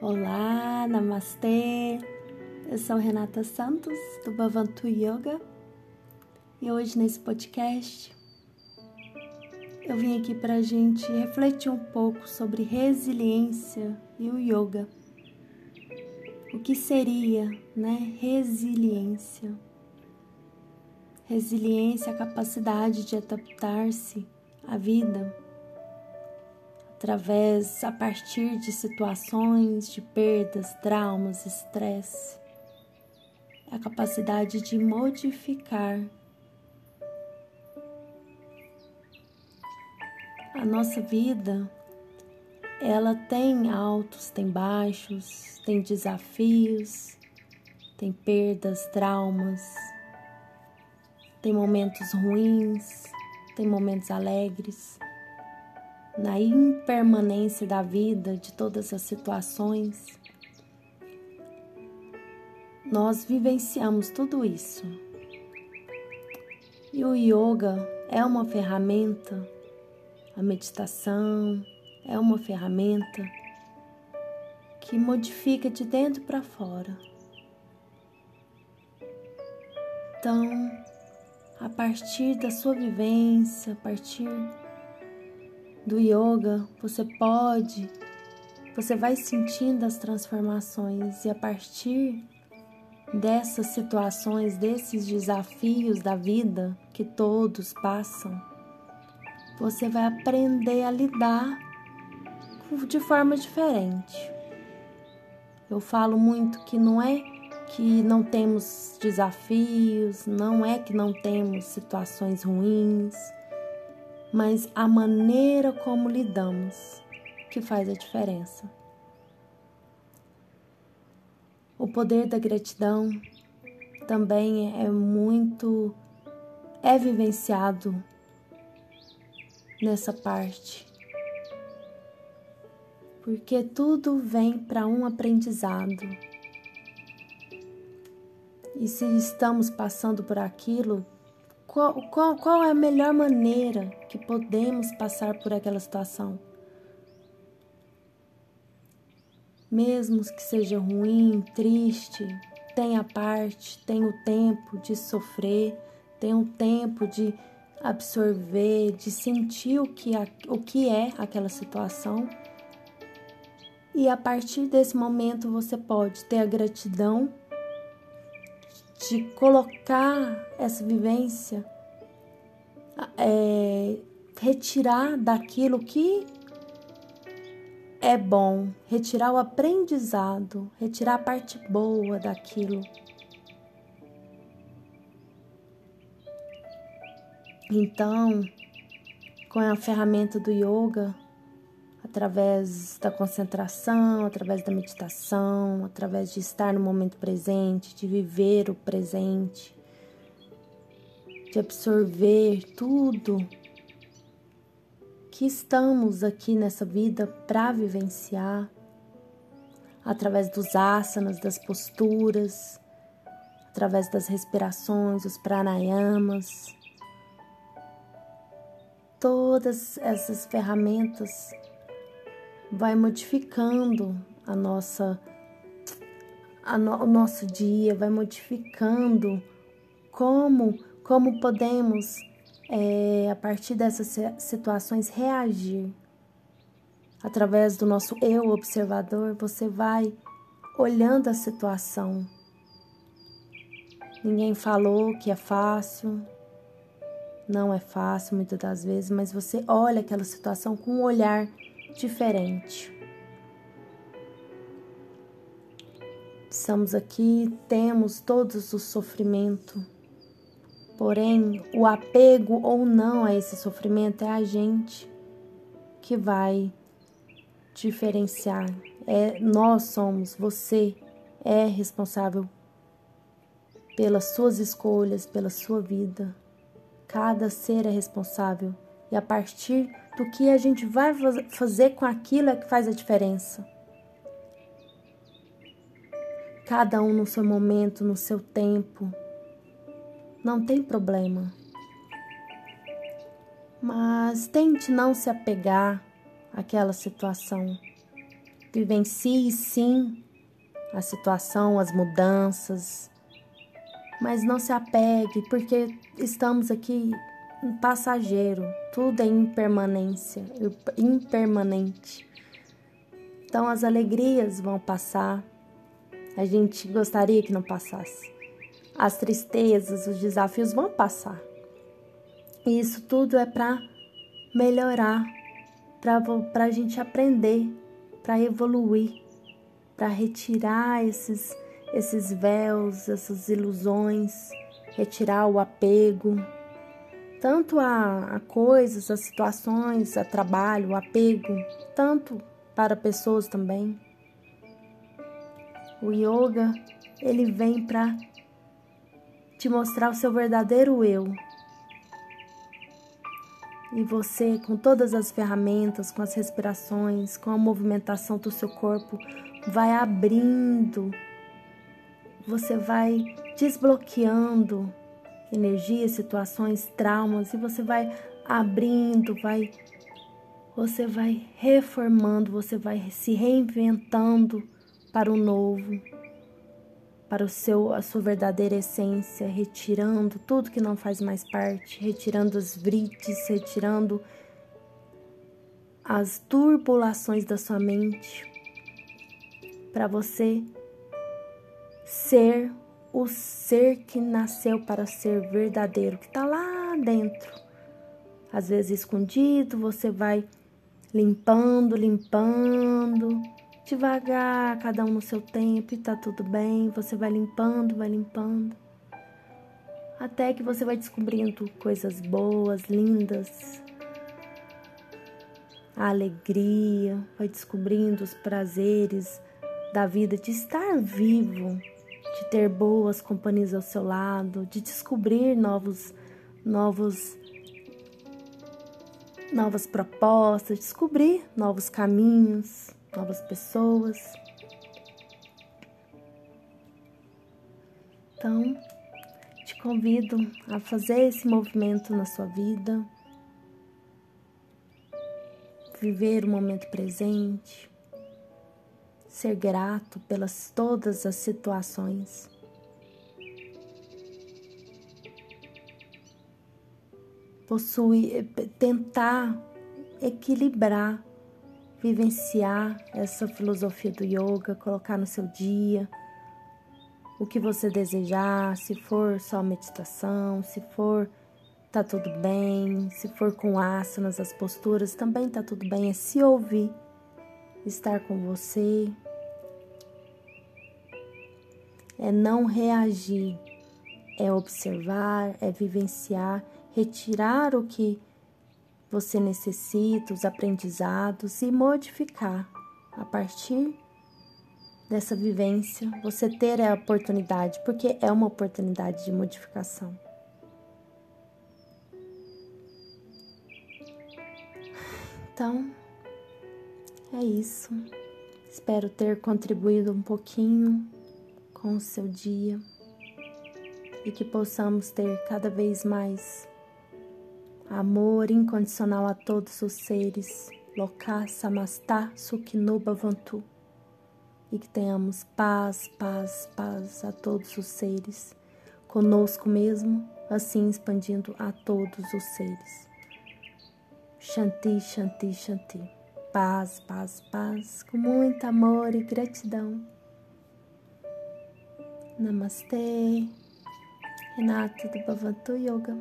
Olá, namastê. Eu sou Renata Santos do Bhavantu Yoga e hoje nesse podcast eu vim aqui para a gente refletir um pouco sobre resiliência e o yoga. O que seria, né? Resiliência. Resiliência é a capacidade de adaptar-se à vida através, a partir de situações de perdas, traumas, estresse, a capacidade de modificar a nossa vida. Ela tem altos, tem baixos, tem desafios, tem perdas, traumas, tem momentos ruins, tem momentos alegres na impermanência da vida, de todas as situações, nós vivenciamos tudo isso. E o yoga é uma ferramenta, a meditação é uma ferramenta que modifica de dentro para fora. Então, a partir da sua vivência, a partir do yoga, você pode, você vai sentindo as transformações e a partir dessas situações, desses desafios da vida que todos passam, você vai aprender a lidar de forma diferente. Eu falo muito que não é que não temos desafios, não é que não temos situações ruins, mas a maneira como lidamos que faz a diferença. O poder da gratidão também é muito é vivenciado nessa parte. Porque tudo vem para um aprendizado. E se estamos passando por aquilo, qual, qual, é a melhor maneira que podemos passar por aquela situação? Mesmo que seja ruim, triste, tenha parte, tenha o tempo de sofrer, tenha o tempo de absorver, de sentir o que, o que é aquela situação. E a partir desse momento você pode ter a gratidão de colocar essa vivência, é, retirar daquilo que é bom, retirar o aprendizado, retirar a parte boa daquilo. Então, com a ferramenta do yoga, através da concentração, através da meditação, através de estar no momento presente, de viver o presente, de absorver tudo que estamos aqui nessa vida para vivenciar, através dos asanas, das posturas, através das respirações, os pranayamas. Todas essas ferramentas vai modificando a nossa a no, o nosso dia, vai modificando como como podemos é, a partir dessas situações reagir através do nosso eu observador, você vai olhando a situação. Ninguém falou que é fácil, não é fácil muitas das vezes, mas você olha aquela situação com um olhar diferente. Estamos aqui, temos todos o sofrimento, porém, o apego ou não a esse sofrimento é a gente que vai diferenciar. É, nós somos, você é responsável pelas suas escolhas, pela sua vida. Cada ser é responsável e a partir do que a gente vai fazer com aquilo é que faz a diferença. Cada um no seu momento, no seu tempo. Não tem problema. Mas tente não se apegar àquela situação. Vivencie sim a situação, as mudanças, mas não se apegue, porque estamos aqui passageiro, tudo é impermanência, impermanente. Então as alegrias vão passar, a gente gostaria que não passasse. As tristezas, os desafios vão passar. E isso tudo é para melhorar, para a gente aprender, para evoluir, para retirar esses, esses véus, essas ilusões, retirar o apego, tanto a, a coisas, a situações, a trabalho, o apego, tanto para pessoas também. O yoga, ele vem para te mostrar o seu verdadeiro eu. E você, com todas as ferramentas, com as respirações, com a movimentação do seu corpo, vai abrindo, você vai desbloqueando energias, situações, traumas e você vai abrindo, vai você vai reformando, você vai se reinventando para o novo, para o seu a sua verdadeira essência, retirando tudo que não faz mais parte, retirando os vrites, retirando as turbulações da sua mente, para você ser o ser que nasceu para ser verdadeiro, que está lá dentro. Às vezes escondido, você vai limpando, limpando, devagar, cada um no seu tempo, e tá tudo bem. Você vai limpando, vai limpando, até que você vai descobrindo coisas boas, lindas, a alegria, vai descobrindo os prazeres da vida de estar vivo de ter boas companhias ao seu lado, de descobrir novos, novos, novas propostas, descobrir novos caminhos, novas pessoas. Então, te convido a fazer esse movimento na sua vida, viver o momento presente, ser grato pelas todas as situações. Possui, tentar equilibrar, vivenciar essa filosofia do yoga, colocar no seu dia o que você desejar, se for só meditação, se for tá tudo bem, se for com asanas, as posturas também tá tudo bem, é se ouvir, estar com você, é não reagir, é observar, é vivenciar, retirar o que você necessita, os aprendizados e modificar a partir dessa vivência, você ter a oportunidade, porque é uma oportunidade de modificação. Então, é isso. Espero ter contribuído um pouquinho com o seu dia e que possamos ter cada vez mais amor incondicional a todos os seres, Loka Samastha Sukhinuba Vantu, e que tenhamos paz, paz, paz a todos os seres, conosco mesmo, assim expandindo a todos os seres. Shanti, Shanti, Shanti. Paz, paz, paz, com muito amor e gratidão. Namastê, Renata do Bhavantu Yoga.